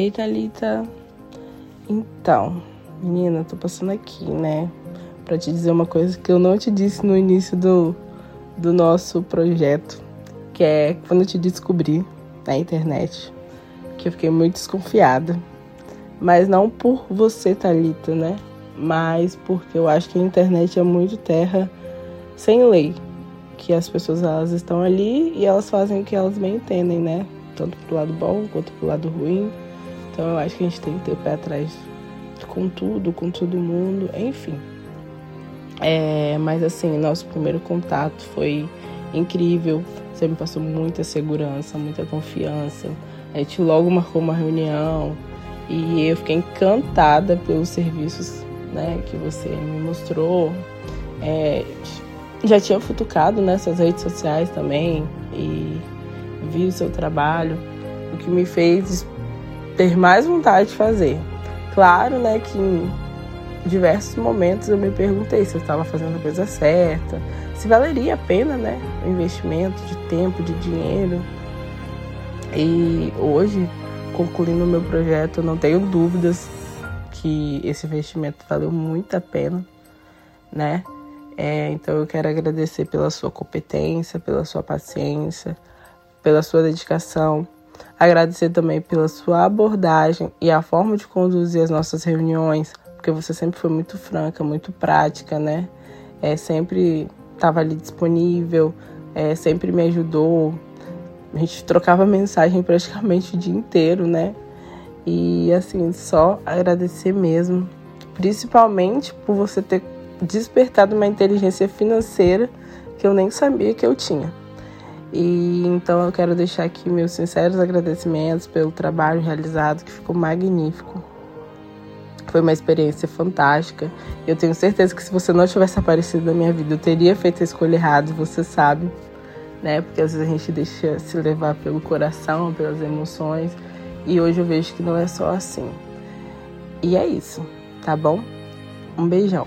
Ei, Thalita. Então, menina, tô passando aqui, né? Pra te dizer uma coisa que eu não te disse no início do, do nosso projeto, que é quando eu te descobri na internet, que eu fiquei muito desconfiada. Mas não por você, Thalita, né? Mas porque eu acho que a internet é muito terra sem lei. Que as pessoas elas estão ali e elas fazem o que elas bem entendem, né? Tanto pro lado bom quanto pro lado ruim. Então eu acho que a gente tem que ter o pé atrás com tudo, com todo mundo, enfim. É, mas assim, nosso primeiro contato foi incrível. Você me passou muita segurança, muita confiança. A gente logo marcou uma reunião e eu fiquei encantada pelos serviços né, que você me mostrou. É, já tinha futucado nessas né, redes sociais também e vi o seu trabalho, o que me fez ter mais vontade de fazer. Claro, né, que em diversos momentos eu me perguntei se eu estava fazendo a coisa certa, se valeria a pena, né, o investimento de tempo, de dinheiro. E hoje, concluindo o meu projeto, eu não tenho dúvidas que esse investimento valeu muito a pena, né? É, então eu quero agradecer pela sua competência, pela sua paciência, pela sua dedicação Agradecer também pela sua abordagem e a forma de conduzir as nossas reuniões, porque você sempre foi muito franca, muito prática, né? É, sempre estava ali disponível, é, sempre me ajudou. A gente trocava mensagem praticamente o dia inteiro, né? E assim, só agradecer mesmo, principalmente por você ter despertado uma inteligência financeira que eu nem sabia que eu tinha. E então eu quero deixar aqui meus sinceros agradecimentos pelo trabalho realizado, que ficou magnífico. Foi uma experiência fantástica. Eu tenho certeza que se você não tivesse aparecido na minha vida, eu teria feito a escolha errada, você sabe, né? Porque às vezes a gente deixa se levar pelo coração, pelas emoções, e hoje eu vejo que não é só assim. E é isso, tá bom? Um beijão.